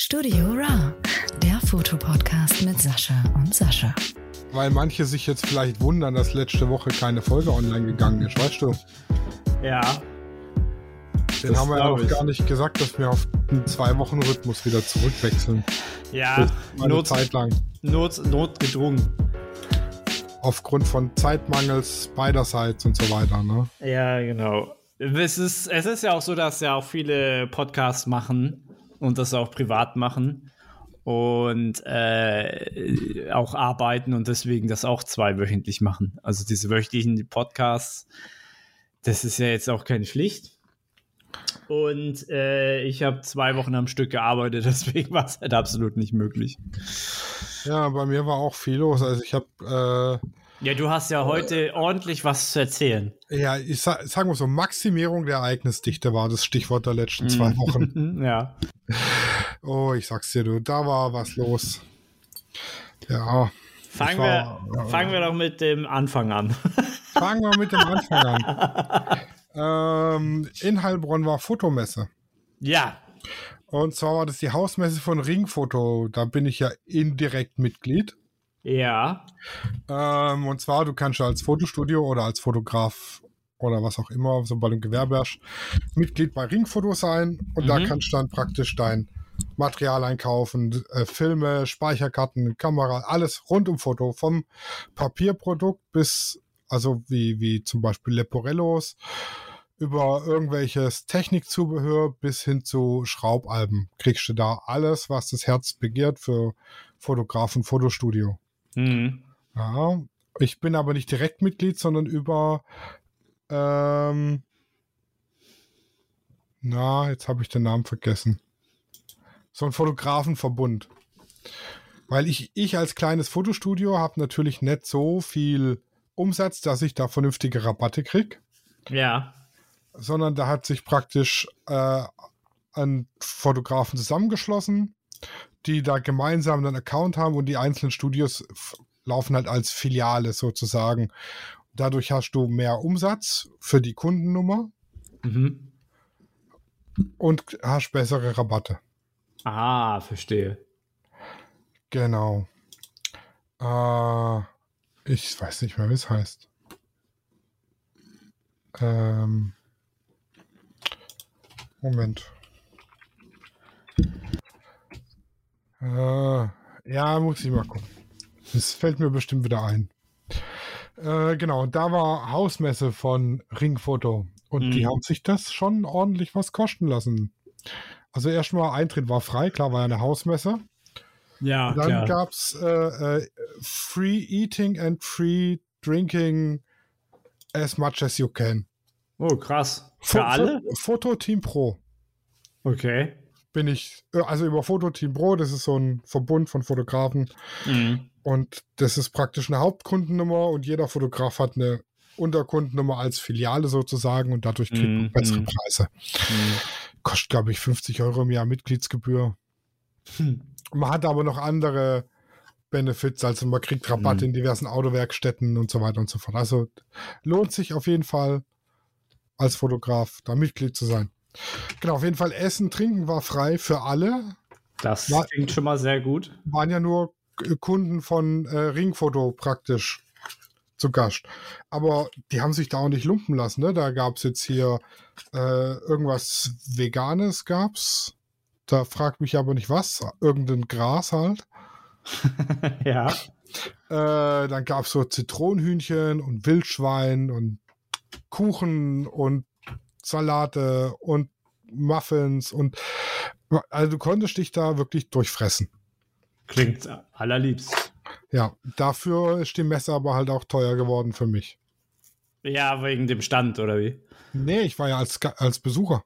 Studio Ra, der Fotopodcast mit Sascha und Sascha. Weil manche sich jetzt vielleicht wundern, dass letzte Woche keine Folge online gegangen ist, weißt du? Ja. Den haben wir ja noch gar nicht gesagt, dass wir auf einen Zwei-Wochen-Rhythmus wieder zurückwechseln. Ja, eine Not, Zeit lang. Not, notgedrungen. Aufgrund von Zeitmangels beiderseits und so weiter, ne? Ja, genau. Es ist, es ist ja auch so, dass ja auch viele Podcasts machen und das auch privat machen und äh, auch arbeiten und deswegen das auch zweiwöchentlich machen. Also diese wöchentlichen Podcasts, das ist ja jetzt auch keine Pflicht. Und äh, ich habe zwei Wochen am Stück gearbeitet, deswegen war es halt absolut nicht möglich. Ja, bei mir war auch viel los. Also ich habe äh, ja, du hast ja heute äh, ordentlich was zu erzählen. Ja, ich sag, sag mal so, Maximierung der Ereignisdichte war das Stichwort der letzten zwei mhm. Wochen. ja. Oh, ich sag's dir, du, da war was los. Ja. Fangen, war, wir, äh, fangen wir doch mit dem Anfang an. fangen wir mit dem Anfang an. ähm, in Heilbronn war Fotomesse. Ja. Und zwar war das die Hausmesse von Ringfoto. Da bin ich ja indirekt Mitglied. Ja. Ähm, und zwar, du kannst ja als Fotostudio oder als Fotograf oder was auch immer, sobald du Gewerbe hast, Mitglied bei Ringfoto sein und mhm. da kannst du dann praktisch dein Material einkaufen, äh, Filme, Speicherkarten, Kamera, alles rund um Foto, vom Papierprodukt bis, also wie, wie zum Beispiel Leporellos, über irgendwelches Technikzubehör bis hin zu Schraubalben kriegst du da alles, was das Herz begehrt für Fotografen, Fotostudio. Mhm. Ja, ich bin aber nicht direkt Mitglied, sondern über ähm, na, jetzt habe ich den Namen vergessen. So ein Fotografenverbund. Weil ich, ich als kleines Fotostudio habe natürlich nicht so viel Umsatz, dass ich da vernünftige Rabatte kriege. Ja. Sondern da hat sich praktisch äh, ein Fotografen zusammengeschlossen die da gemeinsam einen Account haben und die einzelnen Studios laufen halt als Filiale sozusagen. Dadurch hast du mehr Umsatz für die Kundennummer mhm. und hast bessere Rabatte. Ah, verstehe. Genau. Äh, ich weiß nicht mehr, wie es heißt. Ähm, Moment. Äh, ja, muss ich mal gucken. Das fällt mir bestimmt wieder ein. Äh, genau, da war Hausmesse von Ringfoto und mhm. die haben sich das schon ordentlich was kosten lassen. Also erstmal Eintritt war frei, klar war ja eine Hausmesse. Ja, Dann gab es äh, äh, Free Eating and Free Drinking as much as you can. Oh, krass. Für Fo alle? Foto Team Pro. Okay bin ich, äh, also über Fototeam Pro, das ist so ein Verbund von Fotografen. Mhm. Und das ist praktisch eine Hauptkundennummer und jeder Fotograf hat eine Unterkundennummer als Filiale sozusagen und dadurch kriegt man mhm. bessere Preise. Mhm. Kostet, glaube ich, 50 Euro im Jahr Mitgliedsgebühr. Hm. Man hat aber noch andere Benefits, also man kriegt Rabatt mhm. in diversen Autowerkstätten und so weiter und so fort. Also lohnt sich auf jeden Fall als Fotograf da Mitglied zu sein. Genau, auf jeden Fall Essen, Trinken war frei für alle. Das war, klingt schon mal sehr gut. Waren ja nur Kunden von äh, Ringfoto praktisch zu Gast. Aber die haben sich da auch nicht lumpen lassen. Ne? Da gab es jetzt hier äh, irgendwas Veganes gab's. Da fragt mich aber nicht was. Irgendein Gras halt. ja. Äh, dann gab es so Zitronenhühnchen und Wildschwein und Kuchen und Salate und Muffins und also du konntest dich da wirklich durchfressen. Klingt allerliebst. Ja, dafür ist die Messe aber halt auch teuer geworden für mich. Ja, wegen dem Stand, oder wie? Nee, ich war ja als, als Besucher.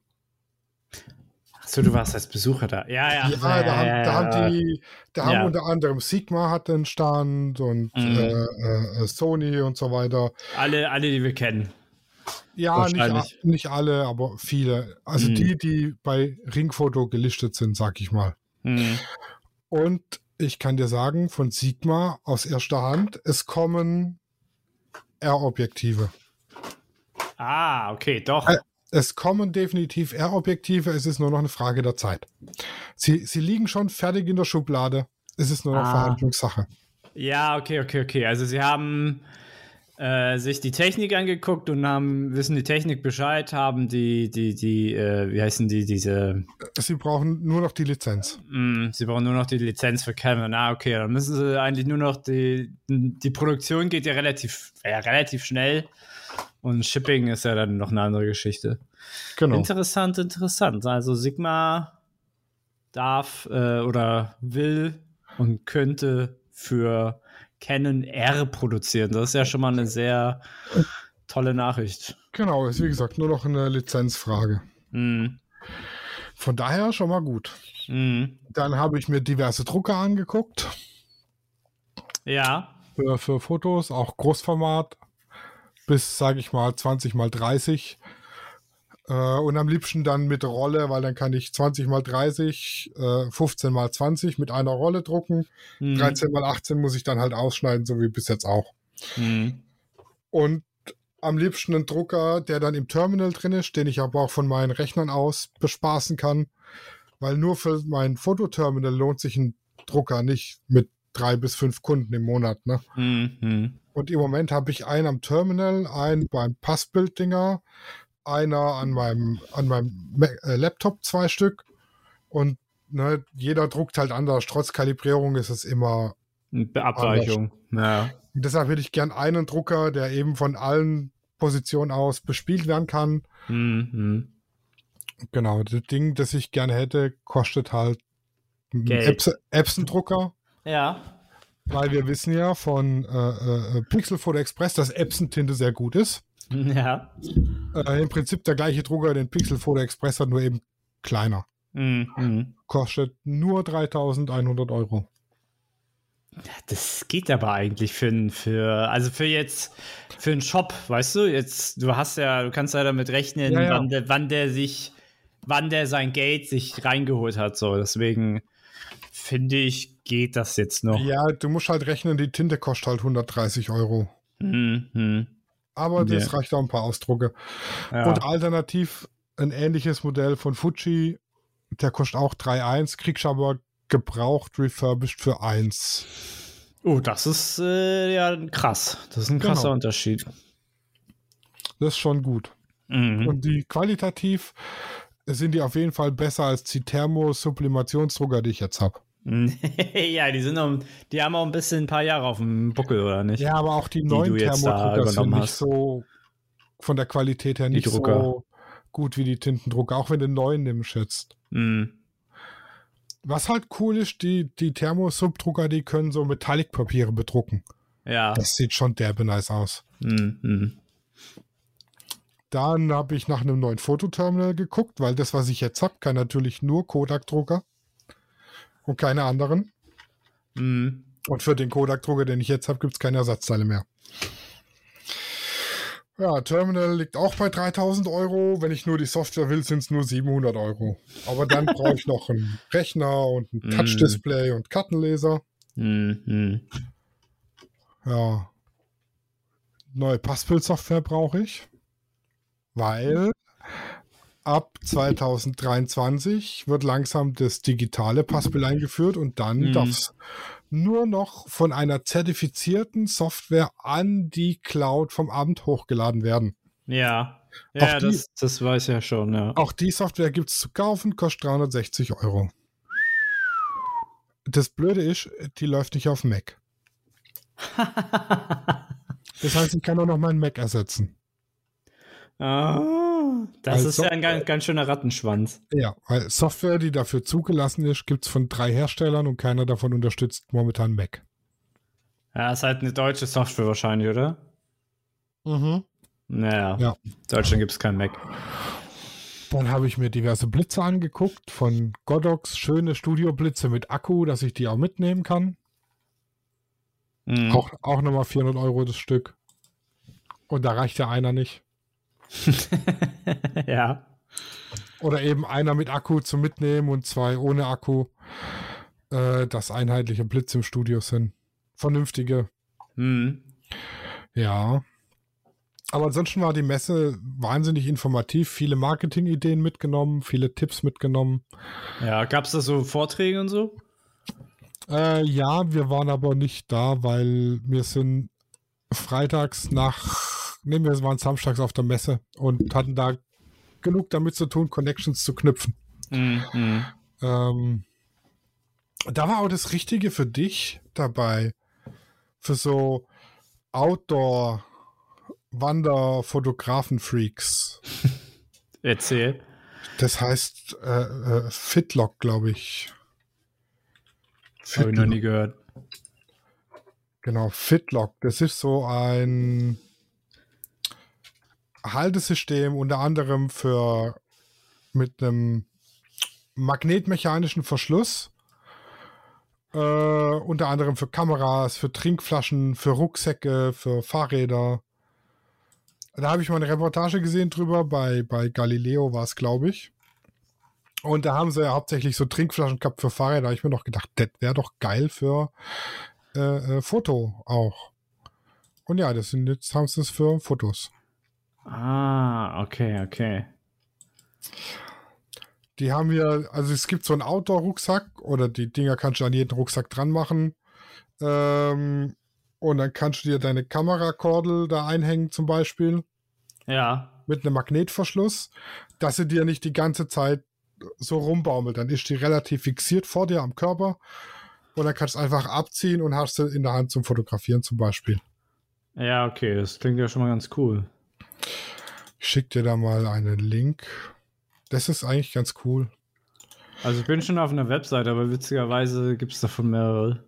Achso, du warst als Besucher da. Ja, ja. Ja, da, ja, haben, ja, da haben die, da haben unter anderem Sigma hat den Stand und mhm. äh, äh, Sony und so weiter. Alle, alle, die wir kennen. Ja, nicht, nicht alle, aber viele. Also mhm. die, die bei Ringfoto gelistet sind, sag ich mal. Mhm. Und ich kann dir sagen, von Sigma aus erster Hand, es kommen R-Objektive. Ah, okay, doch. Es kommen definitiv R-Objektive, es ist nur noch eine Frage der Zeit. Sie, sie liegen schon fertig in der Schublade. Es ist nur noch Ah. Verhandlungssache. Ja, okay, okay, okay. Also sie haben äh, sich die Technik angeguckt und haben, wissen die Technik Bescheid, haben die, die, die, äh, wie heißen die, diese, Sie brauchen nur noch die Lizenz. mh, sie brauchen nur noch die Lizenz für Canon. Ah, okay, dann müssen sie eigentlich nur noch die, die Produktion geht ja relativ, ja, relativ schnell und Shipping ist ja dann noch eine andere Geschichte. Genau. Interessant, interessant. Also Sigma darf äh, oder will und könnte für Canon R produzieren. Das ist ja schon mal eine sehr tolle Nachricht. Genau, ist wie gesagt nur noch eine Lizenzfrage. Mhm. Von daher schon mal gut. Mhm. Dann habe ich mir diverse Drucker angeguckt Ja. für, für Fotos, auch Großformat bis, sage ich mal, 20 mal 30. Äh, und am liebsten dann mit Rolle, weil dann kann ich 20 mal 30, äh, 15 mal 20 mit einer Rolle drucken. Mhm. 13 mal 18 muss ich dann halt ausschneiden, so wie bis jetzt auch. Mhm. Und am liebsten einen Drucker, der dann im Terminal drin ist, den ich aber auch von meinen Rechnern aus bespaßen kann. Weil nur für mein Fototerminal lohnt sich ein Drucker nicht mit drei bis fünf Kunden im Monat. Ne? Mhm. Und im Moment habe ich einen am Terminal, einen beim Passbilddinger, einer an meinem, an meinem äh, Laptop, zwei Stück. Und ne, jeder druckt halt anders. Trotz Kalibrierung ist es immer Beabweichung. Ja. und deshalb hätte ich gern einen Drucker, der eben von allen Positionen aus bespielt werden kann. Mhm. Genau, das Ding, das ich gerne hätte, kostet halt einen Epson-Drucker, Ja. weil wir wissen ja von äh, äh, Pixel Photo Express, dass Epson-Tinte sehr gut ist. Ja. Äh, Im Prinzip der gleiche Drucker, den Pixel Photo Express hat, nur eben kleiner. Mhm. Kostet nur 3100 Euro. Das geht aber eigentlich für, für also für jetzt für einen Shop, weißt du, jetzt du hast ja, du kannst ja damit rechnen, Ja, ja. wann der wann der sich wann der sein Geld sich reingeholt hat so, deswegen finde ich geht das jetzt noch. Ja, du musst halt rechnen, die Tinte kostet halt 130 Euro. Mhm. Aber das Ja. reicht auch ein paar Ausdrucke. Ja. Und alternativ ein ähnliches Modell von Fuji, der kostet auch 3,1, kriegst aber gebraucht, refurbished für 1. oh, das ist äh, ja krass. Das ist ein krasser Genau. Unterschied. Das ist schon gut. Mhm. Und die qualitativ sind die auf jeden Fall besser als die Thermo-Sublimationsdrucker, die ich jetzt habe. ja, die sind noch, die haben auch ein bisschen ein paar Jahre auf dem Buckel, oder nicht? Ja, aber auch die, Die neuen Thermodrucker sind nicht hast. so von der Qualität her nicht so gut wie die Tintendrucker, auch wenn du den neuen nimmst jetzt. Mhm. Was halt cool ist, die, die Thermo-Subdrucker, die können so Metallic-Papiere bedrucken. Ja. Das sieht schon derbe nice aus. Mhm. Mhm. Dann habe ich nach einem neuen Fototerminal geguckt, weil das, was ich jetzt habe, kann natürlich nur Kodak-Drucker und keine anderen. Mhm. Und für den Kodak-Drucker, den ich jetzt habe, gibt es keine Ersatzteile mehr. Ja, Terminal liegt auch bei 3000 Euro. Wenn ich nur die Software will, sind es nur 700 Euro. Aber dann brauche ich noch einen Rechner und ein Mm. Touch-Display und Kartenleser. Mhm. Ja. Neue Passbildsoftware brauche ich. Weil ab 2023 wird langsam das digitale Passbild eingeführt und dann Mhm. darf es nur noch von einer zertifizierten Software an die Cloud vom Amt hochgeladen werden. Ja. Auch Ja, die- das, das weiß ja schon, ja. Auch die Software gibt es zu kaufen, kostet 360 Euro. Das Blöde ist, die läuft nicht auf Mac. Das heißt, ich kann auch noch meinen Mac ersetzen. ah, das Also- ist ja ein ganz, ganz schöner Rattenschwanz. Ja, weil Software, die dafür zugelassen ist, gibt es von drei Herstellern und keiner davon unterstützt momentan Mac. Ja, ist halt eine deutsche Software wahrscheinlich, oder? Mhm. Naja. Ja. In Deutschland gibt es kein Mac. Dann habe ich mir diverse Blitze angeguckt von Godox, schöne Studioblitze mit Akku, dass ich die auch mitnehmen kann. Mhm. Auch, auch nochmal 400 Euro das Stück. Und da reicht ja einer nicht. ja. Oder eben einer mit Akku zum Mitnehmen und zwei ohne Akku. Äh, dass einheitliche Blitze im Studio sind. Vernünftige. Mhm. Ja. Aber ansonsten war die Messe wahnsinnig informativ, viele Marketingideen mitgenommen, viele Tipps mitgenommen. Ja, gab es da so Vorträge und so? Äh, ja, wir waren aber nicht da, weil wir sind freitags nach, nee, wir waren samstags auf der Messe und hatten da genug damit zu tun, Connections zu knüpfen. Mhm. Ähm, da war auch das Richtige für dich dabei. Für so Outdoor- Wanderfotografen-Freaks. Erzähl. Das heißt äh, äh, Fitlock, glaube ich. Habe ich noch nie gehört. Genau, Fitlock. Das ist so ein Haltesystem unter anderem für mit einem magnetmechanischen Verschluss. Äh, unter anderem für Kameras, für Trinkflaschen, für Rucksäcke, für Fahrräder. Da habe ich mal eine Reportage gesehen drüber, bei, bei Galileo war es, glaube ich. Und da haben sie ja hauptsächlich so Trinkflaschen gehabt für Fahrräder. Da habe ich mir noch gedacht, das wäre doch geil für äh, äh, Foto auch. Und ja, das sind jetzt haben sie es für Fotos. Ah, okay, okay. Die haben wir, also es gibt so einen Outdoor-Rucksack oder die Dinger kannst du an jeden Rucksack dran machen. Ähm, und dann kannst du dir deine Kamerakordel da einhängen, zum Beispiel. Ja. Mit einem Magnetverschluss, dass sie dir nicht die ganze Zeit so rumbaumelt. Dann ist die relativ fixiert vor dir am Körper. Und dann kannst du einfach abziehen und hast sie in der Hand zum Fotografieren, zum Beispiel. Ja, okay, das klingt ja schon mal ganz cool. Ich schicke dir da mal einen Link. Das ist eigentlich ganz cool. Also ich bin schon auf einer Webseite, aber witzigerweise gibt es davon mehrere.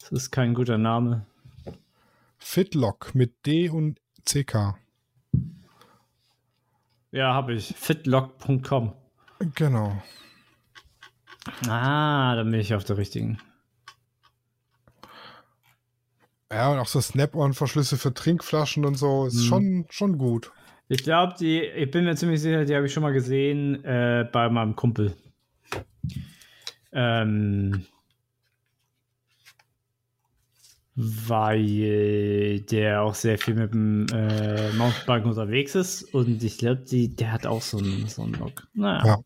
Das ist kein guter Name. Fitlock mit D und CK. Ja, habe ich. Fitlock.com. Genau. Ah, dann bin ich auf der richtigen. Ja, und auch so Snap-on-Verschlüsse für Trinkflaschen und so ist hm. schon, schon gut. Ich glaube, die, ich bin mir ziemlich sicher, die habe ich schon mal gesehen äh, bei meinem Kumpel. Ähm, weil der auch sehr viel mit dem äh, Mountainbike unterwegs ist und ich glaube, der hat auch so einen, so einen Look. Naja. Ja.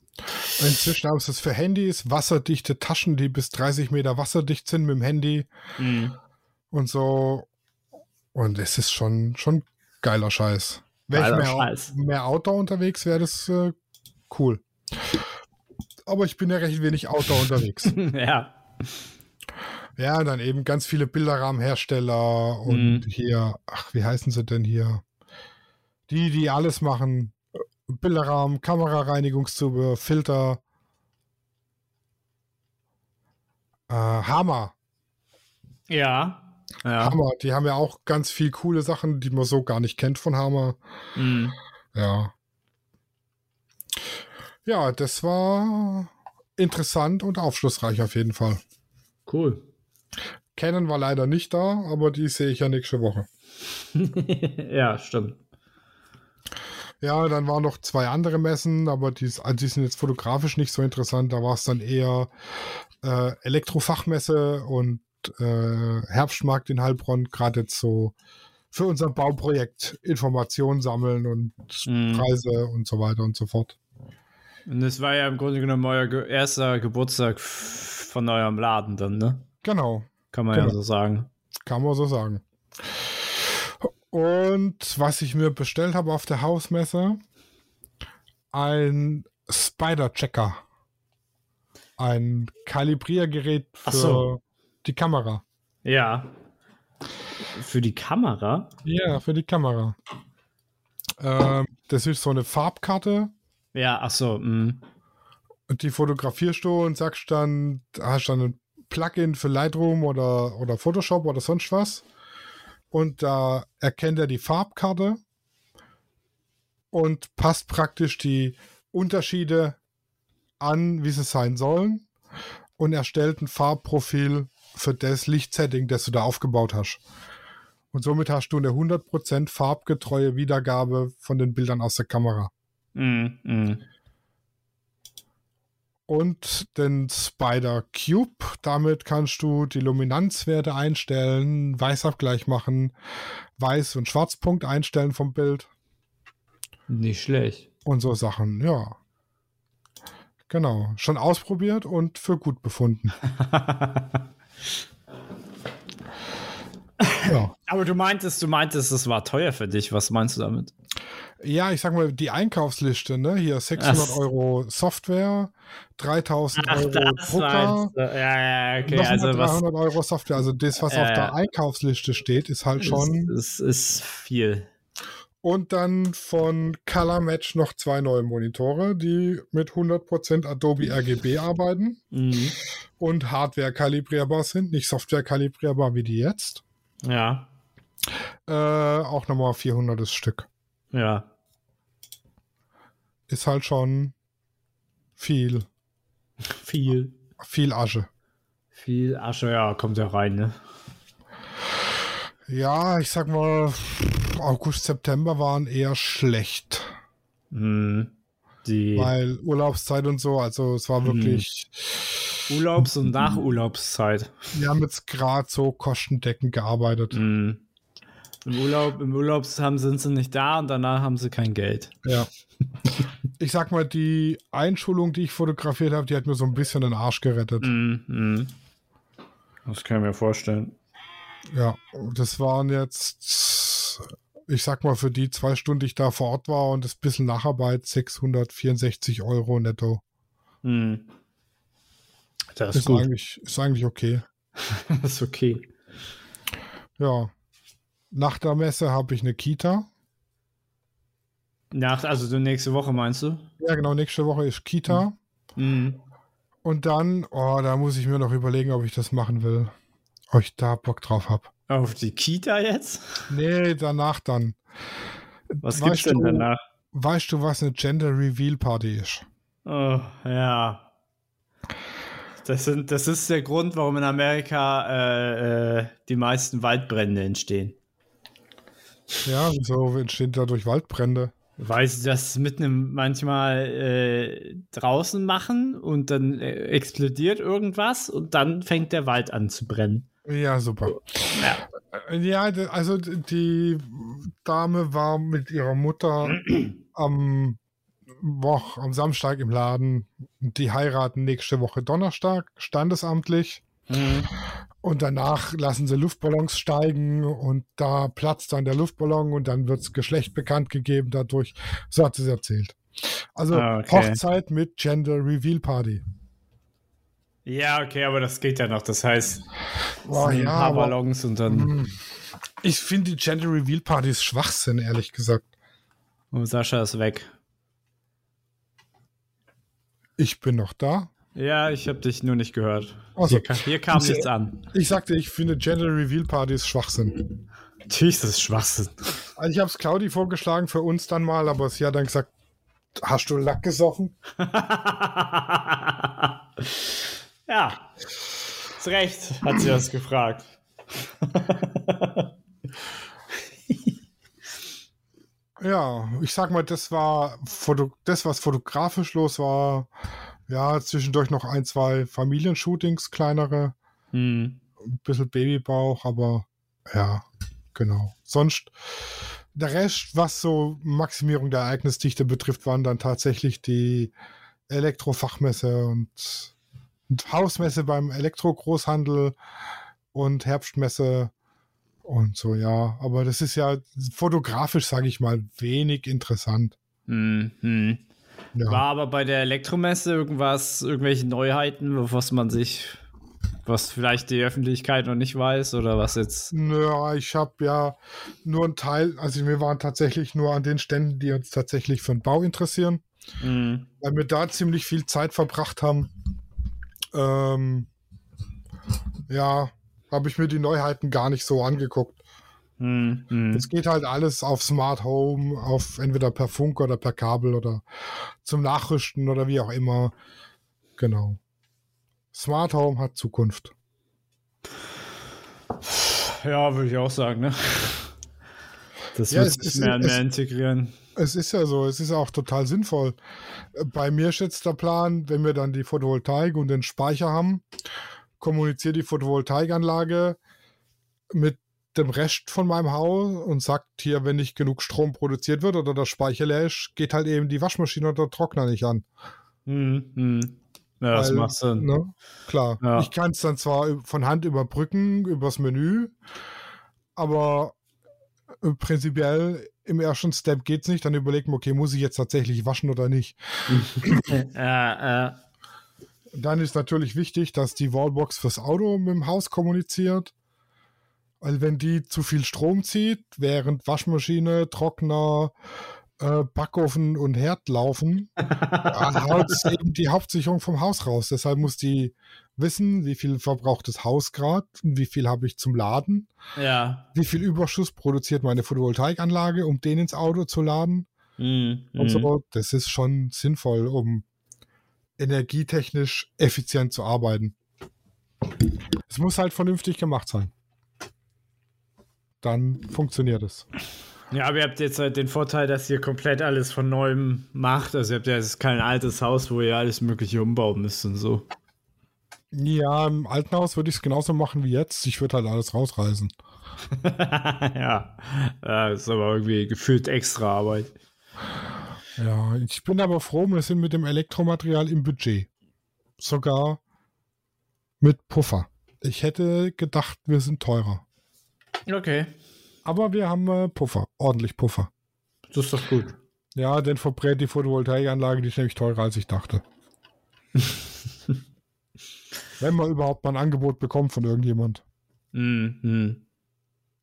Inzwischen haben sie es für Handys, wasserdichte Taschen, die bis 30 Meter wasserdicht sind mit dem Handy mhm. Und so. Und es ist schon, schon geiler Scheiß. Wäre ich mehr, Scheiß. mehr Outdoor unterwegs, wäre das äh, cool. Aber ich bin ja recht wenig Outdoor unterwegs. ja. Ja, dann eben ganz viele Bilderrahmenhersteller und mhm. hier, ach, wie heißen sie denn hier? Die, die alles machen. Bilderrahmen, Kamerareinigungszubehör, Filter. Äh, Hammer. Ja. Ja. Hammer, die haben ja auch ganz viel coole Sachen, die man so gar nicht kennt von Hammer. Mhm. Ja. Ja, das war interessant und aufschlussreich auf jeden Fall. Cool. Canon war leider nicht da, aber die sehe ich ja nächste Woche. ja, stimmt. Ja, dann waren noch zwei andere Messen, aber die, also die sind jetzt fotografisch nicht so interessant. Da war es dann eher äh, Elektrofachmesse und äh, Herbstmarkt in Heilbronn, gerade jetzt so für unser Bauprojekt Informationen sammeln und mhm. Preise und so weiter und so fort. Und das war ja im Grunde genommen euer erster Geburtstag von eurem Laden dann, ne? Genau. Kann man genau. ja so sagen. Kann man so sagen. Und was ich mir bestellt habe auf der Hausmesse, ein Spider-Checker. Ein Kalibriergerät für so. Die Kamera. Ja. Für die Kamera? Ja, für die Kamera. Ähm, das ist so eine Farbkarte. Ja, ach so. Mh. Und die fotografierst du und sagst dann, hast dann ein Plugin für Lightroom oder, oder Photoshop oder sonst was. Und da erkennt er die Farbkarte und passt praktisch die Unterschiede an, wie sie sein sollen und erstellt ein Farbprofil für das Lichtsetting, das du da aufgebaut hast. Und somit hast du eine 100% farbgetreue Wiedergabe von den Bildern aus der Kamera. Mm, mm. und den Spider Cube. Damit kannst du die Luminanzwerte einstellen, Weißabgleich machen, Weiß- und Schwarzpunkt einstellen vom Bild. Nicht schlecht. Und so Sachen, ja. Genau. Schon ausprobiert und für gut befunden. ja. Aber du meintest, du meintest, es war teuer für dich. Was meinst du damit? Ja, ich sag mal, die Einkaufsliste, ne? Hier 600 Ach. Euro Software, 3000 Ach, Euro Drucker. Ja, ja, okay. Also 300 was, Euro Software. Also das, was äh, auf der Einkaufsliste steht, ist halt schon. Es ist viel. Und dann von Color Match noch zwei neue Monitore, die mit 100% Adobe RGB arbeiten mhm. und Hardware kalibrierbar sind, nicht Software kalibrierbar wie die jetzt. Ja. Äh, auch nochmal 400 Stück. Ja. Ist halt schon viel. Viel. Viel Asche. Viel Asche, ja, kommt ja rein, ne? Ja, ich sag mal, August, September waren eher schlecht. Mhm. Die Weil Urlaubszeit und so, also es war mhm. wirklich. Urlaubs- und Nachurlaubszeit. Wir haben jetzt gerade so kostendeckend gearbeitet. Mhm. Im Urlaub, im Urlaub haben, sind sie nicht da und danach haben sie kein Geld. Ja. ich sag mal, die Einschulung, die ich fotografiert habe, die hat mir so ein bisschen den Arsch gerettet. Mm, Das kann ich mir vorstellen. Ja, das waren jetzt, ich sag mal, für die zwei Stunden, die ich da vor Ort war und das bisschen Nacharbeit, 664 Euro netto. Mm. Das ist, ist eigentlich, ist eigentlich okay. das ist okay. Ja, nach der Messe habe ich eine Kita. Nach, also nächste Woche meinst du? Ja, genau, nächste Woche ist Kita. Mhm. Und dann, oh, da muss ich mir noch überlegen, ob ich das machen will. Ob ich da Bock drauf habe. Auf die Kita jetzt? Nee, danach dann. Was weißt gibt's denn du, danach? Weißt du, was eine Gender Reveal Party ist? Oh, ja. Das, sind, das ist der Grund, warum in Amerika äh, äh, die meisten Waldbrände entstehen. Ja, wieso entstehen dadurch Waldbrände? Weil sie das mit einem manchmal äh, draußen machen und dann äh, explodiert irgendwas und dann fängt der Wald an zu brennen. Ja, super. Ja, ja also die Dame war mit ihrer Mutter am, Woche, am Samstag im Laden. Die heiraten nächste Woche Donnerstag, standesamtlich. Mhm. Und danach lassen sie Luftballons steigen und da platzt dann der Luftballon und dann wird das Geschlecht bekannt gegeben dadurch. So hat sie es erzählt. Also ah, okay. Hochzeit mit Gender Reveal Party. Ja, okay, aber das geht ja noch. Das heißt, oh, ja, paar Ballons und dann. Hm. Ich finde die Gender Reveal Party ist Schwachsinn, ehrlich gesagt. Und Sascha ist weg. Ich bin noch da. Ja, ich habe dich nur nicht gehört. Also, hier, hier, kam ich, nichts an. Ich sagte, ich finde Gender Reveal Partys Schwachsinn. Das Schwachsinn. Also ich habe es Claudi vorgeschlagen für uns dann mal, aber sie hat dann gesagt, hast du Lack gesoffen? ja, zu Recht hat sie das gefragt. ja, ich sag mal, das war Foto das, was fotografisch los war, ja, zwischendurch noch ein, zwei Familienshootings, kleinere. Hm. Ein bisschen Babybauch, aber ja, genau. Sonst, der Rest, was so Maximierung der Ereignisdichte betrifft, waren dann tatsächlich die Elektrofachmesse und, und Hausmesse beim Elektrogroßhandel und Herbstmesse und so, ja. Aber das ist ja fotografisch, sage ich mal, wenig interessant. Mhm. Ja. War aber bei der Elektromesse irgendwas, irgendwelche Neuheiten, was man sich, was vielleicht die Öffentlichkeit noch nicht weiß oder was jetzt? Ja, ich habe ja nur einen Teil, also wir waren tatsächlich nur an den Ständen, die uns tatsächlich für den Bau interessieren, mhm. weil wir da ziemlich viel Zeit verbracht haben. Ähm, ja, habe ich mir die Neuheiten gar nicht so angeguckt. Mhm. Es geht halt alles auf Smart Home, auf entweder per Funk oder per Kabel oder zum Nachrüsten oder wie auch immer. Genau. Smart Home hat Zukunft. Ja, würde ich auch sagen, ne? Das Ja, wird es sich ist- mehr mehr integrieren. Es ist ja so, es ist auch total sinnvoll. Äh, Bei mir ist jetzt der Plan, wenn wir dann die Photovoltaik und den Speicher haben, kommuniziert die Photovoltaikanlage mit dem Rest von meinem Haus und sagt hier, wenn nicht genug Strom produziert wird oder der Speicher leer ist, geht halt eben die Waschmaschine oder der Trockner nicht an. Hm, hm. Ja, das Weil, macht Sinn. Ne? Klar. Ja. Ich kann es dann zwar von Hand überbrücken, übers Menü, aber prinzipiell im ersten Step geht es nicht. Dann überlegt man, okay, muss ich jetzt tatsächlich waschen oder nicht? Ja, äh, Dann ist natürlich wichtig, dass die Wallbox fürs Auto mit dem Haus kommuniziert. Weil wenn die zu viel Strom zieht, während Waschmaschine, Trockner, äh, Backofen und Herd laufen, haut eben die Hauptsicherung vom Haus raus. Deshalb muss die wissen, wie viel verbraucht das Haus gerade und wie viel habe ich zum Laden, ja. wie viel Überschuss produziert meine Photovoltaikanlage, um den ins Auto zu laden Hm, und so. Das ist schon sinnvoll, um energietechnisch effizient zu arbeiten. Es muss halt vernünftig gemacht sein. Dann funktioniert es. Ja, aber ihr habt jetzt halt den Vorteil, dass ihr komplett alles von neuem macht. Also ihr habt ja jetzt kein altes Haus, wo ihr alles Mögliche umbauen müsst und so. Ja, im alten Haus würde ich es genauso machen wie jetzt. Ich würde halt alles rausreißen. ja. ja, ist aber irgendwie gefühlt extra Arbeit. Ja, ich bin aber froh, wir sind mit dem Elektromaterial im Budget. Sogar mit Puffer. Ich hätte gedacht, wir sind teurer. Okay. Aber wir haben äh, Puffer, ordentlich Puffer. Das ist doch gut. Ja, denn verbrät die Photovoltaikanlage, die ist nämlich teurer, als ich dachte. Wenn man überhaupt mal ein Angebot bekommt von irgendjemand. Hm, hm.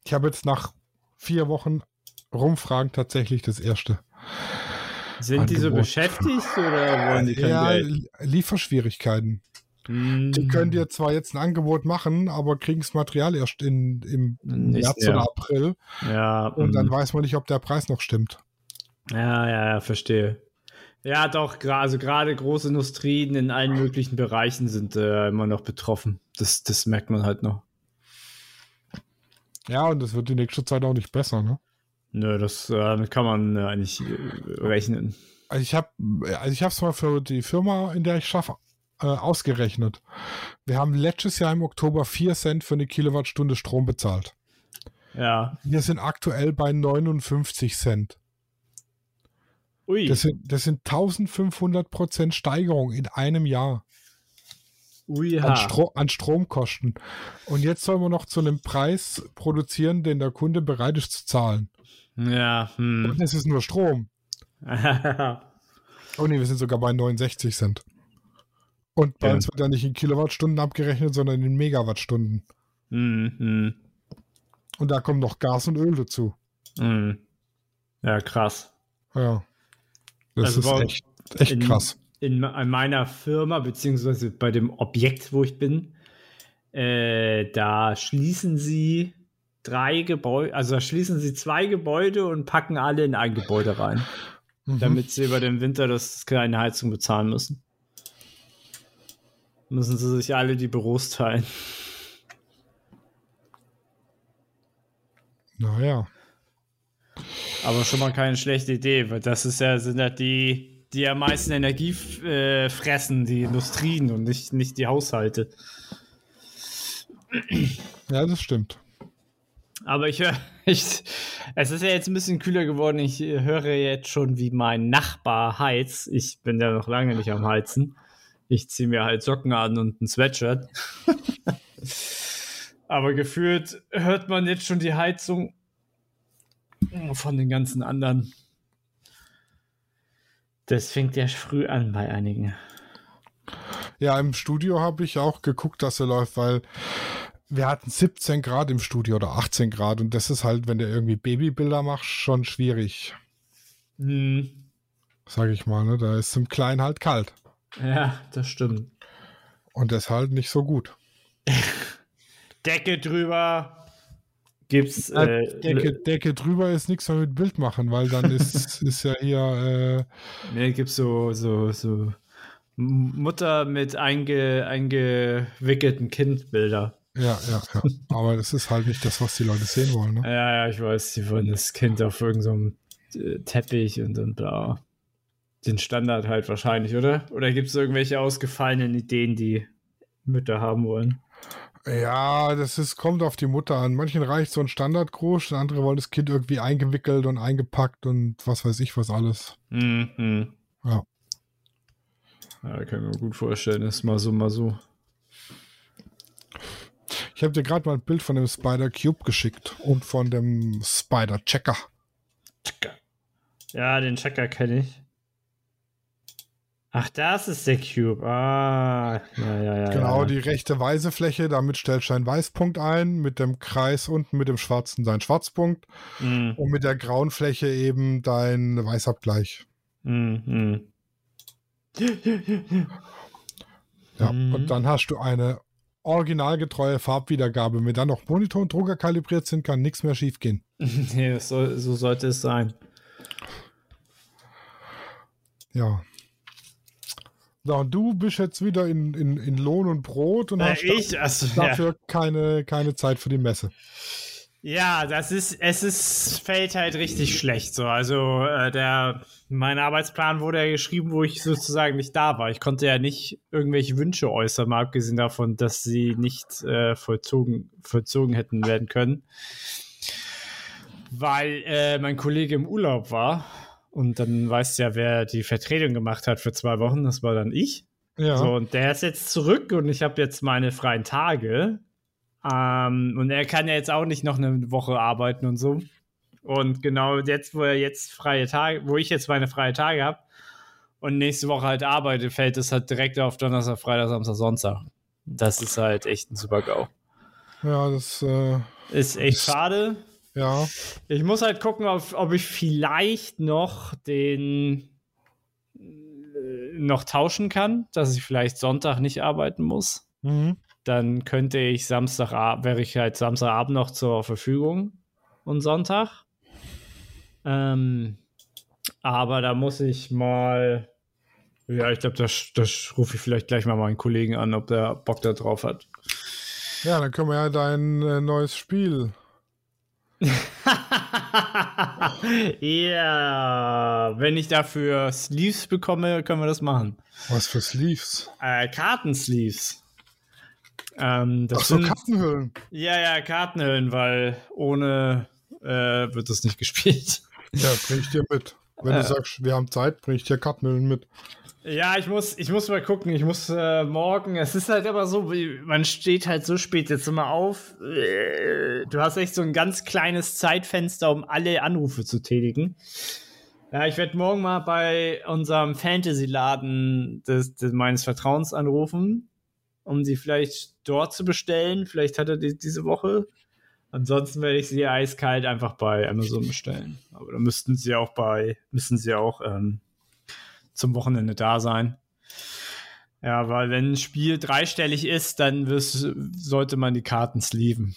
Ich habe jetzt nach vier Wochen Rumfragen tatsächlich das erste. Sind die so Angebot. beschäftigt oder wollen die kein ja, Geld? Li- Lieferschwierigkeiten. Hm. Die können dir zwar jetzt ein Angebot machen, aber kriegen das Material erst in, im Nicht März mehr. oder April. Ja, Und dann hm. weiß man nicht, ob der Preis noch stimmt. ja, ja, ja, verstehe. Ja, doch, also gerade große Industrien in allen möglichen Bereichen sind äh, immer noch betroffen. Das, das merkt man halt noch. Ja, und das wird die nächste Zeit auch nicht besser. Ne? Nö, das äh, kann man äh, eigentlich äh, rechnen. Also ich habe also ich es mal für die Firma, in der ich schaffe, äh, ausgerechnet. Wir haben letztes Jahr im Oktober 4 Cent für eine Kilowattstunde Strom bezahlt. Ja. Wir sind aktuell bei 59 Cent. Ui. Das sind, das sind 1500 Prozent Steigerung in einem Jahr Ui, an. Stro an Stromkosten. Und jetzt sollen wir noch zu einem Preis produzieren, den der Kunde bereit ist zu zahlen. Ja, hm. Und es ist nur Strom. Oh nee, wir sind sogar bei 69 Cent. Und bei Ja. uns wird ja nicht in Kilowattstunden abgerechnet, sondern in Megawattstunden. hm, hm, Und da kommen noch Gas und Öl dazu. hm. Ja, krass. Ja. Das Also ist echt, echt in- krass. in, in meiner Firma, beziehungsweise bei dem Objekt, wo ich bin, äh, da schließen sie drei Gebäude, also da schließen sie zwei Gebäude und packen alle in ein Gebäude rein, Mhm. damit sie über den Winter das kleine Heizung bezahlen müssen. Müssen sie sich alle die Büros teilen. Naja. Aber schon mal keine schlechte Idee, weil das ist ja, sind ja die, die am meisten Energie äh, fressen, die Industrien und nicht, nicht die Haushalte. Ja, das stimmt. Aber ich höre, ich, es ist ja jetzt ein bisschen kühler geworden. Ich höre jetzt schon, wie mein Nachbar heizt. Ich bin ja noch lange nicht am Heizen. Ich ziehe mir halt Socken an und ein Sweatshirt. Aber gefühlt hört man jetzt schon die Heizung von den ganzen anderen. Das fängt ja früh an bei einigen. Ja, im Studio habe ich auch geguckt, dass er läuft, weil wir hatten 17 Grad im Studio oder 18 Grad und das ist halt, wenn du irgendwie Babybilder machst, schon schwierig, Hm, sage ich mal. Ne? Da ist im Kleinen halt kalt ja, das stimmt. und das halt nicht so gut. Decke drüber. Gibt's. Äh, Decke, Decke drüber ist nichts mehr mit Bild machen, weil dann ist, ist ja hier, äh, Ne, gibt's so, so, so Mutter mit einge, eingewickelten Kindbilder. Ja, ja, ja. Aber das ist halt nicht das, was die Leute sehen wollen. Ne? Ja, ja, ich weiß, die wollen das Kind auf irgendeinem so äh, Teppich und dann bla. Den Standard halt wahrscheinlich, oder? Oder gibt es irgendwelche ausgefallenen Ideen, die Mütter haben wollen? Ja, das ist, kommt auf die Mutter an. Manchen reicht so ein Standardgroß, andere wollen das Kind irgendwie eingewickelt und eingepackt und was weiß ich was alles. Mhm. Ja. Ja, kann ich mir gut vorstellen. Ist mal so, mal so. Ich habe dir gerade mal ein Bild von dem Spider Cube geschickt und von dem Spider Checker. Checker. Ja, den Checker kenne ich. Ach, das ist der Cube. Ah, ja, ja, ja. Genau, ja. die rechte weiße Fläche, damit stellst du einen Weißpunkt ein, mit dem Kreis unten mit dem schwarzen dein Schwarzpunkt Mhm. und mit der grauen Fläche eben dein Weißabgleich. Mhm. Ja, Mhm. und dann hast du eine originalgetreue Farbwiedergabe. Wenn dann noch Monitor und Drucker kalibriert sind, kann nichts mehr schief gehen. nee, soll, so sollte es sein. Ja. So, und du bist jetzt wieder in, in, in Lohn und Brot und Äh, hast ich, also, ja. dafür keine, keine Zeit für die Messe. Ja, das ist, es ist, fällt halt richtig schlecht so. Also, äh, der, mein Arbeitsplan wurde ja geschrieben, wo ich sozusagen nicht da war. Ich konnte ja nicht irgendwelche Wünsche äußern, mal abgesehen davon, dass sie nicht äh, vollzogen, vollzogen hätten werden können. Weil äh, mein Kollege im Urlaub war. Und dann weißt du ja, wer die Vertretung gemacht hat für zwei Wochen. Das war dann ich. Ja. So, und der ist jetzt zurück und ich habe jetzt meine freien Tage. Ähm, und er kann ja jetzt auch nicht noch eine Woche arbeiten und so. Und genau jetzt, wo er jetzt freie Tage, wo ich jetzt meine freie Tage habe und nächste Woche halt arbeite, fällt es halt direkt auf Donnerstag, Freitag, Samstag, Sonntag. Das ist halt echt ein super GAU. ja, das, äh, Ist echt schade. Ja. Ich muss halt gucken, ob, ob ich vielleicht noch den äh, noch tauschen kann, dass ich vielleicht Sonntag nicht arbeiten muss. Mhm. Dann könnte ich Samstagabend, wäre ich halt Samstagabend noch zur Verfügung und Sonntag. Ähm, aber da muss ich mal, ja, ich glaube, das, das rufe ich vielleicht gleich mal meinen Kollegen an, ob der Bock da drauf hat. Ja, dann können wir ja dein äh, neues Spiel. Ja, wenn ich dafür Sleeves bekomme, können wir das machen. Was für Sleeves? Äh, Kartensleeves. Ähm, das Ach so, sind, Kartenhüllen. ja, ja, Kartenhüllen, weil ohne äh, wird das nicht gespielt. Ja, bring ich dir mit. Wenn Äh. du sagst, wir haben Zeit, bring ich dir Kartenhüllen mit. Ja, ich muss, ich muss mal gucken. Ich muss äh, morgen. Es ist halt immer so, man steht halt so spät jetzt immer auf. Äh, Du hast echt so ein ganz kleines Zeitfenster, um alle Anrufe zu tätigen. Ja, ich werde morgen mal bei unserem Fantasy-Laden des, des meines Vertrauens anrufen, um sie vielleicht dort zu bestellen. Vielleicht hat er die diese Woche. Ansonsten werde ich sie eiskalt einfach bei Amazon bestellen. Aber da müssten sie auch bei, müssen sie auch ähm, zum Wochenende da sein. Ja, weil wenn ein Spiel dreistellig ist, dann wirst, sollte man die Karten sleeven.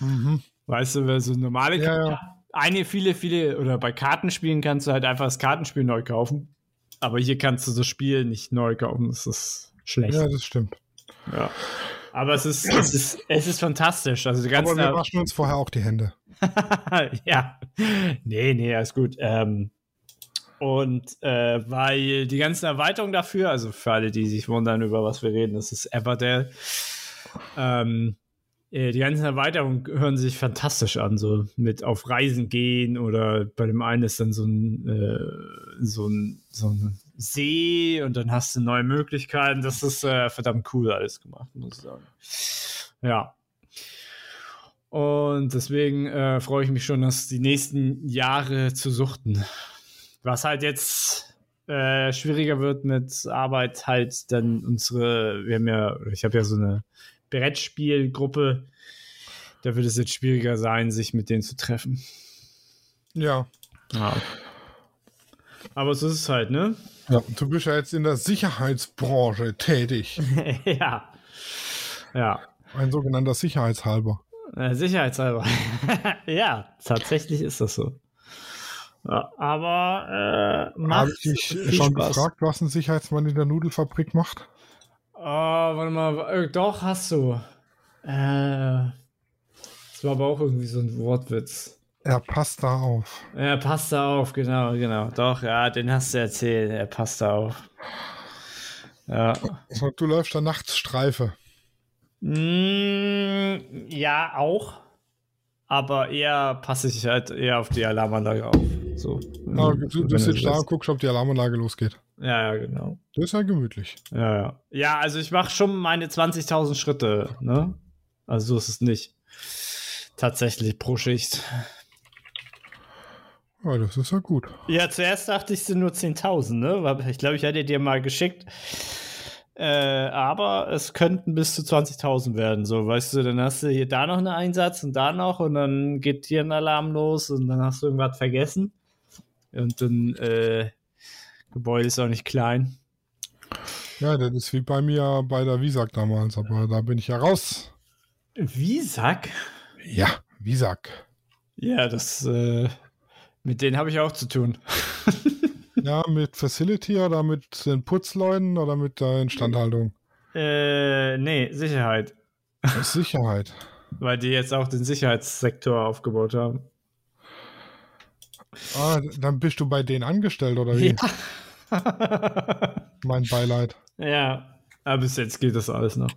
Mhm. Weißt du, wer so normale Ja, Karten, ja. eine, viele, viele, oder bei Kartenspielen kannst du halt einfach das Kartenspiel neu kaufen. Aber hier kannst du das Spiel nicht neu kaufen. Das ist schlecht. Ja, das stimmt. Ja. Aber es ist, es ist, es ist fantastisch. Also die Aber ganzen, wir waschen uns vorher auch die Hände. ja. Nee, nee, alles gut. Ähm, und äh, weil die ganzen Erweiterungen dafür, also für alle, die sich wundern, über was wir reden, das ist Everdell. Ähm, äh, die ganzen Erweiterungen hören sich fantastisch an, so mit auf Reisen gehen oder bei dem einen ist dann so ein, äh, so ein, so ein See und dann hast du neue Möglichkeiten. Das ist äh, verdammt cool alles gemacht, muss ich sagen. Ja. Und deswegen äh, freue ich mich schon, das die nächsten Jahre zu suchten. Was halt jetzt äh, schwieriger wird mit Arbeit, halt dann unsere, wir haben ja, ich habe ja so eine Brettspielgruppe, da wird es jetzt schwieriger sein, sich mit denen zu treffen. Ja. Ja. Aber so ist es halt, ne? ja. Du bist ja jetzt in der Sicherheitsbranche tätig. ja. Ja. Ein sogenannter Sicherheitshalber. Äh, Sicherheitshalber. ja, tatsächlich ist das so. Ja, aber äh, macht Habe ich dich viel schon Spaß. gefragt, was ein Sicherheitsmann in der Nudelfabrik macht? Oh, warte mal, äh, doch, hast du. Äh, das war aber auch irgendwie so ein Wortwitz. Er passt da auf. Er passt da auf, genau, genau. Doch, ja, den hast du erzählt. Er passt da auf. Ja. So, du läufst da nachts Streife. Mm, ja, auch. Aber eher passe ich halt eher auf die Alarmanlage auf. So. Ja, du, du sitzt da und guckst, ob die Alarmanlage losgeht. Ja, ja, genau. Das ist ja gemütlich. Ja, ja. Ja, also ich mache schon meine 20.000 Schritte, ne? Also so ist es nicht. Tatsächlich pro Schicht. Ja, das ist ja gut. Ja, zuerst dachte ich, es sind nur 10.000, ne? Ich glaube, ich hatte dir mal geschickt. Äh, aber es könnten bis zu 20.000 werden, so, weißt du, dann hast du hier da noch einen Einsatz und da noch und dann geht hier ein Alarm los und dann hast du irgendwas vergessen. Und dann, äh, Gebäude ist auch nicht klein. Ja, das ist wie bei mir bei der Visag damals, aber da bin ich ja raus. Visag? Ja, Visag. Ja, das, äh, mit denen habe ich auch zu tun. ja, mit Facility oder mit den Putzleuten oder mit der Instandhaltung? Äh, nee, Sicherheit. Sicherheit. Weil die jetzt auch den Sicherheitssektor aufgebaut haben. Ah, dann bist du bei denen angestellt, oder wie? Ja. mein Beileid. Ja, aber bis jetzt geht das alles noch.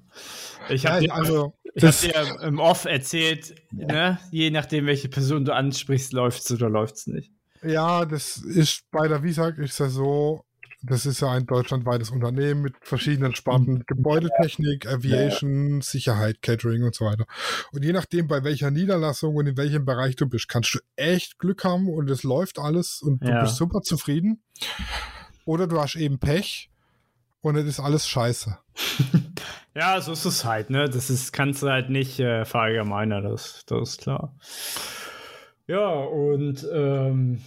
Ich habe dir, also, hab dir im Off erzählt, ne? je nachdem, welche Person du ansprichst, läuft es oder läuft es nicht. Ja, das ist bei der Visag ist ja so, das ist ja ein deutschlandweites Unternehmen mit verschiedenen Sparten mhm. Gebäudetechnik, Aviation. Sicherheit, Catering und so weiter. Und je nachdem, bei welcher Niederlassung und in welchem Bereich du bist, kannst du echt Glück haben und es läuft alles und du ja. bist super zufrieden. Oder du hast eben Pech und es ist alles scheiße. ja, so ist es halt, ne? Das ist, kannst du halt nicht äh, verallgemeinern, das, das ist klar. Ja, und ähm,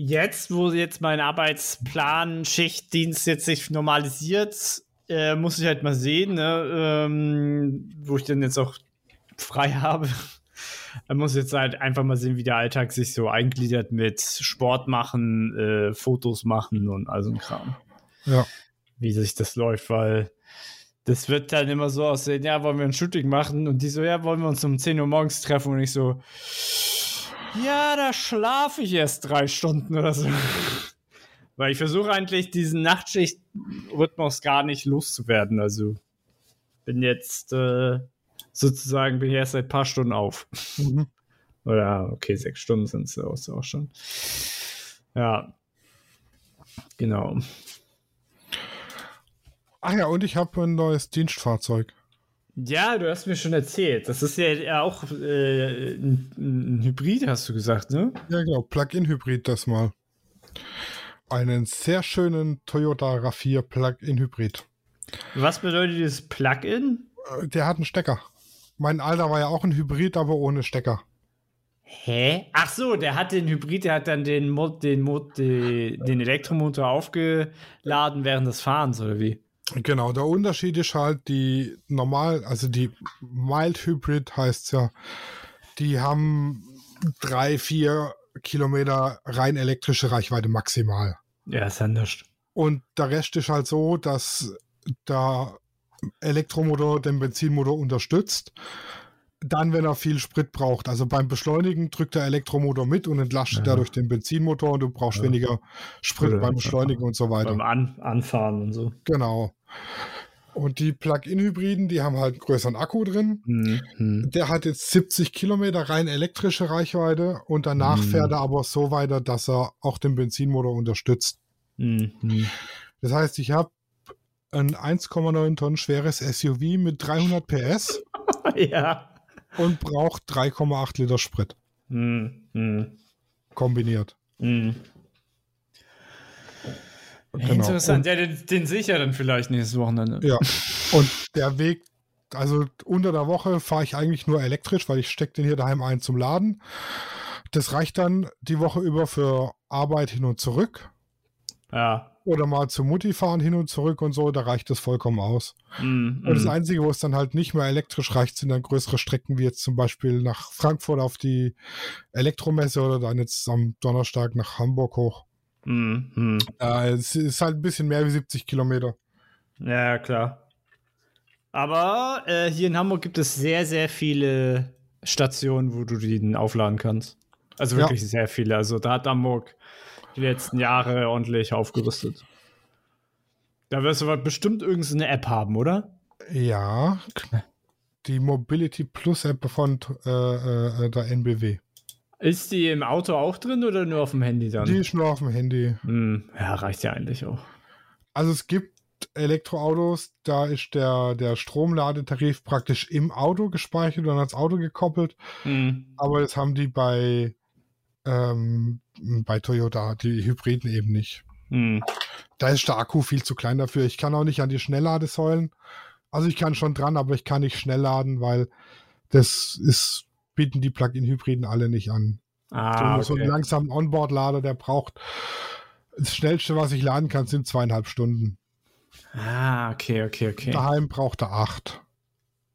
jetzt, wo jetzt mein Arbeitsplan, Schichtdienst jetzt sich normalisiert, äh, muss ich halt mal sehen, ne, ähm, wo ich dann jetzt auch frei habe. Da muss jetzt halt einfach mal sehen, wie der Alltag sich so eingliedert mit Sport machen, äh, Fotos machen und all so ein Kram. Ja. Wie sich das läuft, weil das wird dann immer so aussehen, ja, wollen wir ein Shooting machen? Und die so, ja, wollen wir uns um 10 Uhr morgens treffen? Und ich so, ja, da schlafe ich erst drei Stunden oder so. Weil ich versuche eigentlich diesen Nachtschicht-Rhythmus gar nicht loszuwerden. Also bin jetzt äh, sozusagen bin ich erst seit ein paar Stunden auf. Mhm. Oder okay, sechs Stunden sind es auch schon. Ja. Genau. Ach ja, und ich habe ein neues Dienstfahrzeug. Ja, du hast mir schon erzählt. Das ist ja auch äh, ein, ein, Hybrid, hast du gesagt, ne? Ja, genau. Plug-in-Hybrid das mal. Einen sehr schönen Toyota RAV4 Plug-in-Hybrid. Was bedeutet dieses Plug-in? Äh, der hat einen Stecker. Mein alter war ja auch ein Hybrid, aber ohne Stecker. Hä? Ach so, der hat den Hybrid, der hat dann den, Mod, den, Mod, den, den Elektromotor aufgeladen während des Fahrens, oder wie? Genau, der Unterschied ist halt die normal, also die Mild Hybrid heißt ja, die haben drei, vier Kilometer rein elektrische Reichweite maximal. Ja, ist ja nichts. Und der Rest ist halt so, dass der Elektromotor den Benzinmotor unterstützt. Dann, wenn er viel Sprit braucht. Also beim Beschleunigen drückt der Elektromotor mit und entlastet ja. dadurch den Benzinmotor und du brauchst ja. weniger Sprit Oder beim Beschleunigen und so weiter. Beim An Anfahren und so. Genau. Und die Plug-in-Hybriden, die haben halt einen größeren Akku drin. Mhm. Der hat jetzt 70 Kilometer rein elektrische Reichweite und danach mhm. fährt er aber so weiter, dass er auch den Benzinmotor unterstützt. Mhm. Das heißt, ich habe ein 1,9 Tonnen schweres SUV mit 300 PS. ja. Und braucht 3,8 Liter Sprit. Mhm. Kombiniert. Mhm. Genau. Interessant, ja, den, den sehe ich ja dann vielleicht nächstes Wochenende. Ja, und der Weg, also unter der Woche fahre ich eigentlich nur elektrisch, weil ich stecke den hier daheim ein zum Laden. Das reicht dann die Woche über für Arbeit hin und zurück. Ja. Oder mal zur Mutti fahren hin und zurück und so, da reicht das vollkommen aus. Mm, und das mm. Einzige, wo es dann halt nicht mehr elektrisch reicht, sind dann größere Strecken, wie jetzt zum Beispiel nach Frankfurt auf die Elektromesse oder dann jetzt am Donnerstag nach Hamburg hoch. Mhm. Äh, es ist halt ein bisschen mehr wie 70 Kilometer. Ja, klar. Aber äh, hier in Hamburg gibt es sehr, sehr viele Stationen, wo du den aufladen kannst. Also wirklich ja. sehr viele. Also da hat Hamburg die letzten Jahre ordentlich aufgerüstet. Da wirst du bestimmt irgendeine App haben, oder? Ja. Die Mobility Plus App von äh, äh, der NBW. Ist die im Auto auch drin oder nur auf dem Handy dann? Die ist nur auf dem Handy. Hm, ja, reicht ja eigentlich auch. Also es gibt Elektroautos, da ist der, der Stromladetarif praktisch im Auto gespeichert und ans Auto gekoppelt. Hm. Aber das haben die bei, ähm, bei Toyota, die Hybriden eben nicht. Hm. Da ist der Akku viel zu klein dafür. Ich kann auch nicht an die Schnellladesäulen. Also ich kann schon dran, aber ich kann nicht schnell laden, weil das ist bieten die Plug-in-Hybriden alle nicht an. Ah, okay. So einen langsamen Onboard-Lader, der braucht das schnellste, was ich laden kann, sind zweieinhalb Stunden. Ah, okay, okay, okay. Daheim braucht er acht.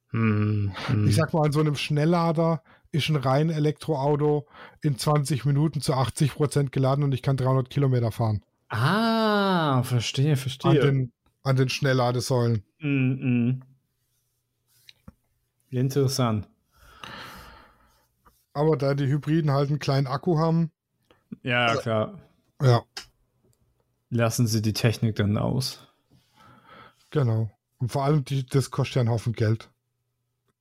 Hm, hm. Ich sag mal, an so einem Schnelllader ist ein rein Elektroauto in 20 Minuten zu 80 Prozent geladen und ich kann 300 Kilometer fahren. Ah, verstehe, verstehe. An den, an den Schnellladesäulen. Mm, mm. Interessant. Aber da die Hybriden halt einen kleinen Akku haben. Ja, äh, klar. Ja. Lassen sie die Technik dann aus. Genau. Und vor allem, die, das kostet ja einen Haufen Geld.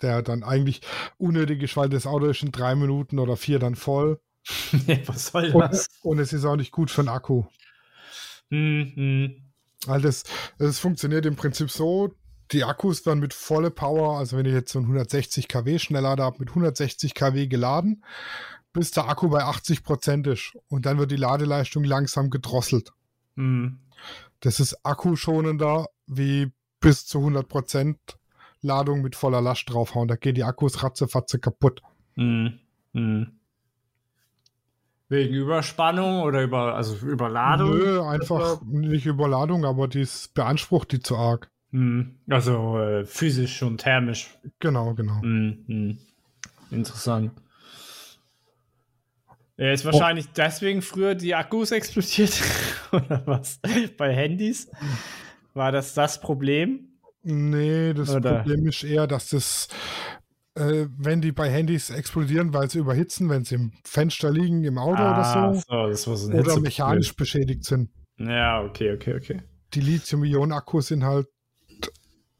Der dann eigentlich unnötig ist, weil das Auto ist in drei Minuten oder vier dann voll. was soll das? Und, und, es ist auch nicht gut für den Akku. Mhm. Weil das, das funktioniert im Prinzip so, die Akkus werden mit volle Power, also wenn ich jetzt so einen 160 kW Schnelllader habe, mit 160 kW geladen, bis der Akku bei 80 Prozent ist. Und dann wird die Ladeleistung langsam gedrosselt. Mhm. Das ist akkuschonender wie bis zu 100 Prozent Ladung mit voller Last draufhauen. Da gehen die Akkus ratzefatze kaputt. Mhm. Mhm. Wegen Überspannung oder über, also Überladung? Nö, einfach nicht Überladung, aber die beansprucht die zu arg. Hm, also äh, physisch und thermisch. Genau, genau. Hm, hm. Interessant. Er ist wahrscheinlich oh. deswegen früher die Akkus explodiert oder was? Bei Handys? War das das Problem? Nee, das oder? Problem ist eher, dass das, äh, wenn die bei Handys explodieren, weil sie überhitzen, wenn sie im Fenster liegen, im Auto ah, oder so, so, so oder mechanisch beschädigt sind. Ja, okay, okay, okay. Die Lithium-Ionen-Akkus sind halt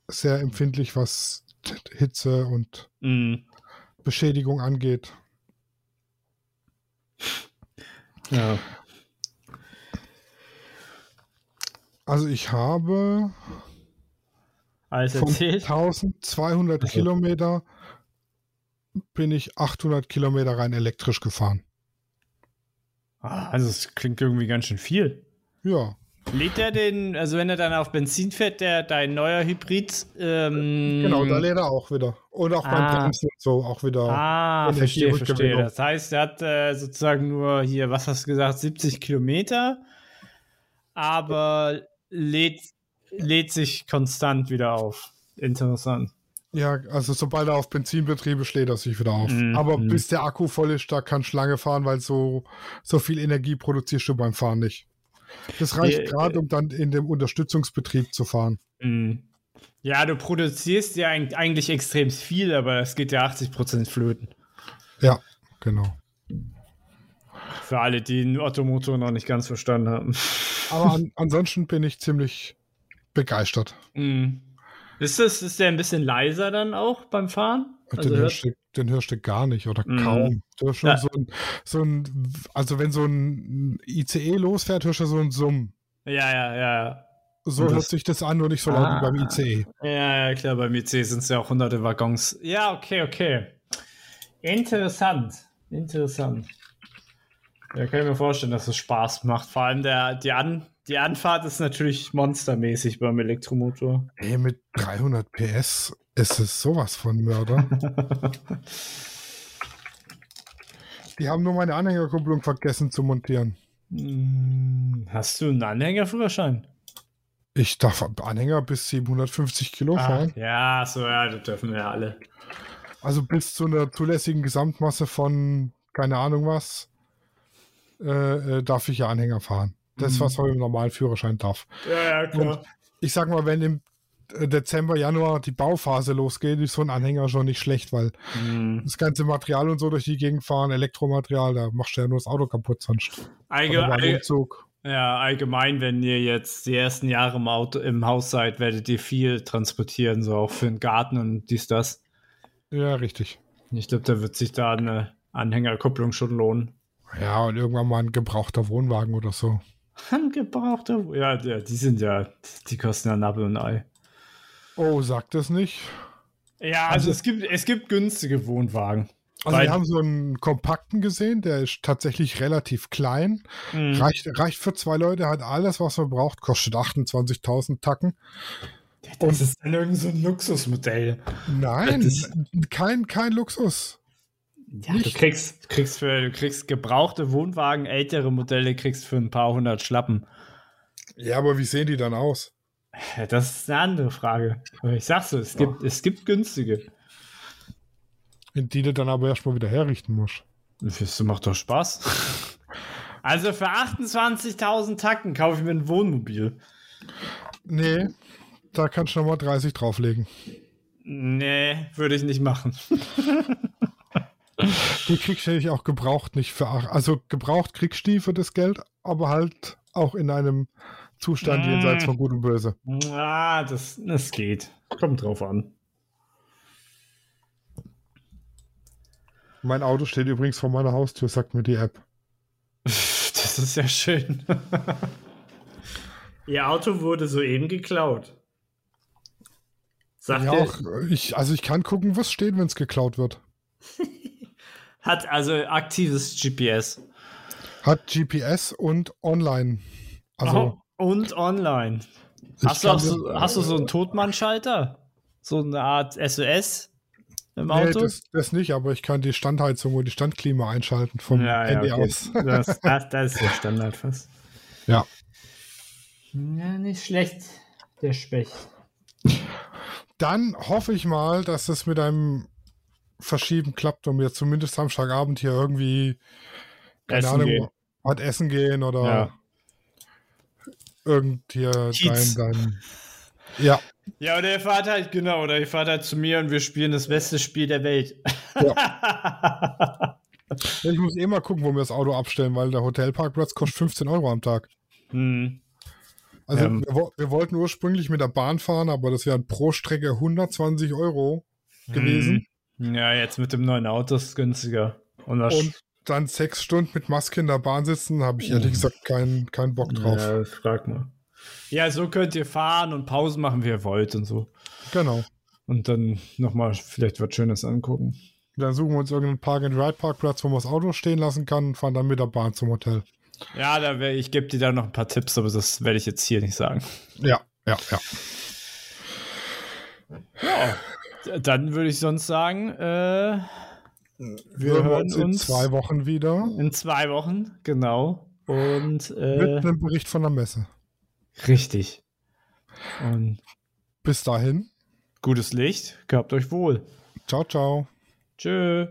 sehr empfindlich, was Hitze und mm. Beschädigung angeht. Ja. Also ich habe Alles von 1200 also. Kilometer bin ich 800 Kilometer rein elektrisch gefahren. Ah, also es klingt irgendwie ganz schön viel. Ja. Lädt er den, also wenn er dann auf Benzin fährt, der dein neuer Hybrid? Ähm, genau, da lädt er auch wieder. Und auch beim ah, Bremsen und so auch wieder. Ah, verstehe, verstehe. Das heißt, er hat äh, sozusagen nur hier, was hast du gesagt, 70 Kilometer, aber lädt, lädt sich konstant wieder auf. Interessant. Ja, also sobald er auf Benzinbetriebe schlägt er sich wieder auf. Mm, aber mm. bis der Akku voll ist, da kann Schlange fahren, weil so, so viel Energie produzierst du beim Fahren nicht. Das reicht äh, gerade, um dann in dem Unterstützungsbetrieb zu fahren. Mhm. Ja, du produzierst ja eigentlich extrem viel, aber es geht ja 80% flöten. Ja, genau. Für alle, die den Ottomotor noch nicht ganz verstanden haben. Aber an, ansonsten bin ich ziemlich begeistert. Mhm. Ist, das, ist der ein bisschen leiser dann auch beim Fahren? Also den, hörst du, den hörst du gar nicht oder mm. kaum. Du hörst schon ja. so, ein, so ein, also wenn so ein ICE losfährt, hörst du so ein Summ. Ja, ja, ja. So hört sich das an, nur nicht so laut ah, wie beim ICE. Ja, ja, klar, beim ICE sind es ja auch hunderte Waggons. Ja, okay, okay. Interessant. Interessant. Ja, kann ich mir vorstellen, dass es Spaß macht. Vor allem der, die, An, die Anfahrt ist natürlich monstermäßig beim Elektromotor. Ey, mit 300 PS ist es sowas von Mörder. Die haben nur meine Anhängerkupplung vergessen zu montieren. Hm, hast du einen Anhängerführerschein? Ich darf Anhänger bis 750 Kilo ah, fahren. Ja, so ja, das dürfen wir ja alle. Also bis zu einer zulässigen Gesamtmasse von keine Ahnung was äh, äh darf ich ja Anhänger fahren. Das, mhm. was man im normalen Führerschein darf. Ja, ja, klar. Und ich sag mal, wenn im Dezember, Januar die Bauphase losgeht, ist so ein Anhänger schon nicht schlecht, weil Hm. das ganze Material und so durch die Gegend fahren, Elektromaterial, da machst du ja nur das Auto kaputt sonst. Allge Oder beim all Umzug. ja, allgemein, wenn ihr jetzt die ersten Jahre im, Auto, im Haus seid, werdet ihr viel transportieren, so auch für den Garten und dies, das. Ja, richtig. Ich glaube, da wird sich da eine Anhängerkupplung schon lohnen. Ja, und irgendwann mal ein gebrauchter Wohnwagen oder so. Ein gebrauchter. Ja, ja, die sind ja, die kosten ja Nabbel und Ei. Oh, sagt das nicht. Ja, also, es, gibt, es gibt günstige Wohnwagen. Also Weil- wir haben so einen kompakten gesehen, der ist tatsächlich relativ klein. Mhm. Reicht, reicht für zwei Leute, hat alles, was man braucht, kostet 28.000 Tacken. Das ist dann irgend so ein Luxusmodell. Nein, Das kein, kein Luxus. Ja, du kriegst, kriegst für, du kriegst gebrauchte Wohnwagen, ältere Modelle kriegst für ein paar hundert Schlappen. Ja, aber wie sehen die dann aus? Das ist eine andere Frage. Aber ich sag's so, es gibt, es gibt günstige. Die du dann aber erstmal wieder herrichten musst. Das macht doch Spaß. Also für 28.000 Tacken kaufe ich mir ein Wohnmobil. Nee, da kannst du nochmal 30 drauflegen. Nee, würde ich nicht machen. Die kriegst du auch gebraucht nicht für Also gebraucht kriegst du die für das Geld, aber halt auch in einem Zustand Mm. jenseits von Gut und Böse. Ah, das, das geht. Kommt drauf an. Mein Auto steht übrigens vor meiner Haustür, sagt mir die App. Das ist ja schön. Ihr Auto wurde soeben geklaut. Sagt Ja, ihr, auch ich, also ich kann gucken, was steht, wenn es geklaut wird. hat also aktives GPS. Hat GPS und online. Also und online. ich Hast du, auch so, das- hast du so einen Totmannschalter? So eine Art SOS im Nee, Auto? das, das nicht, aber ich kann die Standheizung und die Standklima einschalten vom Handy okay. aus. Das, das, das ist der Standard fast. Ja. Ja, nicht schlecht, der Specht. Dann hoffe ich mal, dass es mit einem Verschieben klappt und wir zumindest Samstagabend hier irgendwie, keine Essen Ahnung, gehen. was essen gehen oder Ja. Irgend hier dein, Kiez. dein. Ja, Ja, oder ihr fahrt halt, genau, oder ihr fahrt halt zu mir und wir spielen das beste Spiel der Welt. ich muss eh mal gucken, wo wir das Auto abstellen, weil der Hotelparkplatz kostet 15 Euro am Tag. hm. Also Ähm. wir, wir wollten ursprünglich mit der Bahn fahren, aber das wären pro Strecke 120 Euro gewesen. Hm. Ja, jetzt mit dem neuen Auto ist es günstiger. Und, das Und dann sechs Stunden mit Maske in der Bahn sitzen, habe ich ehrlich gesagt keinen keinen Bock drauf. Ja, das frag mal. Ja, so könnt ihr fahren und Pausen machen, wie ihr wollt und so. Genau. Und dann nochmal vielleicht was Schönes angucken. Dann suchen wir uns irgendeinen Park-and-Ride-Parkplatz, wo man das Auto stehen lassen kann und fahren dann mit der Bahn zum Hotel. Ja, da wär, ich gebe dir da noch ein paar Tipps, aber das werde ich jetzt hier nicht sagen. Ja, ja, ja. Ja, dann würde ich sonst sagen, äh, wir Hören hören uns in zwei Wochen wieder in zwei Wochen, genau. Und mit äh, einem Bericht von der Messe. richtig. Und Bis dahin. gutes Licht, gehabt euch wohl. Ciao, ciao. Tschö.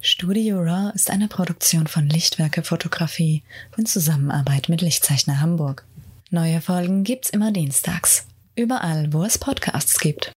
Studio Raw ist eine Produktion von Lichtwerke Fotografie in Zusammenarbeit mit Lichtzeichner Hamburg. Neue Folgen gibt's immer dienstags. Überall, wo es Podcasts gibt.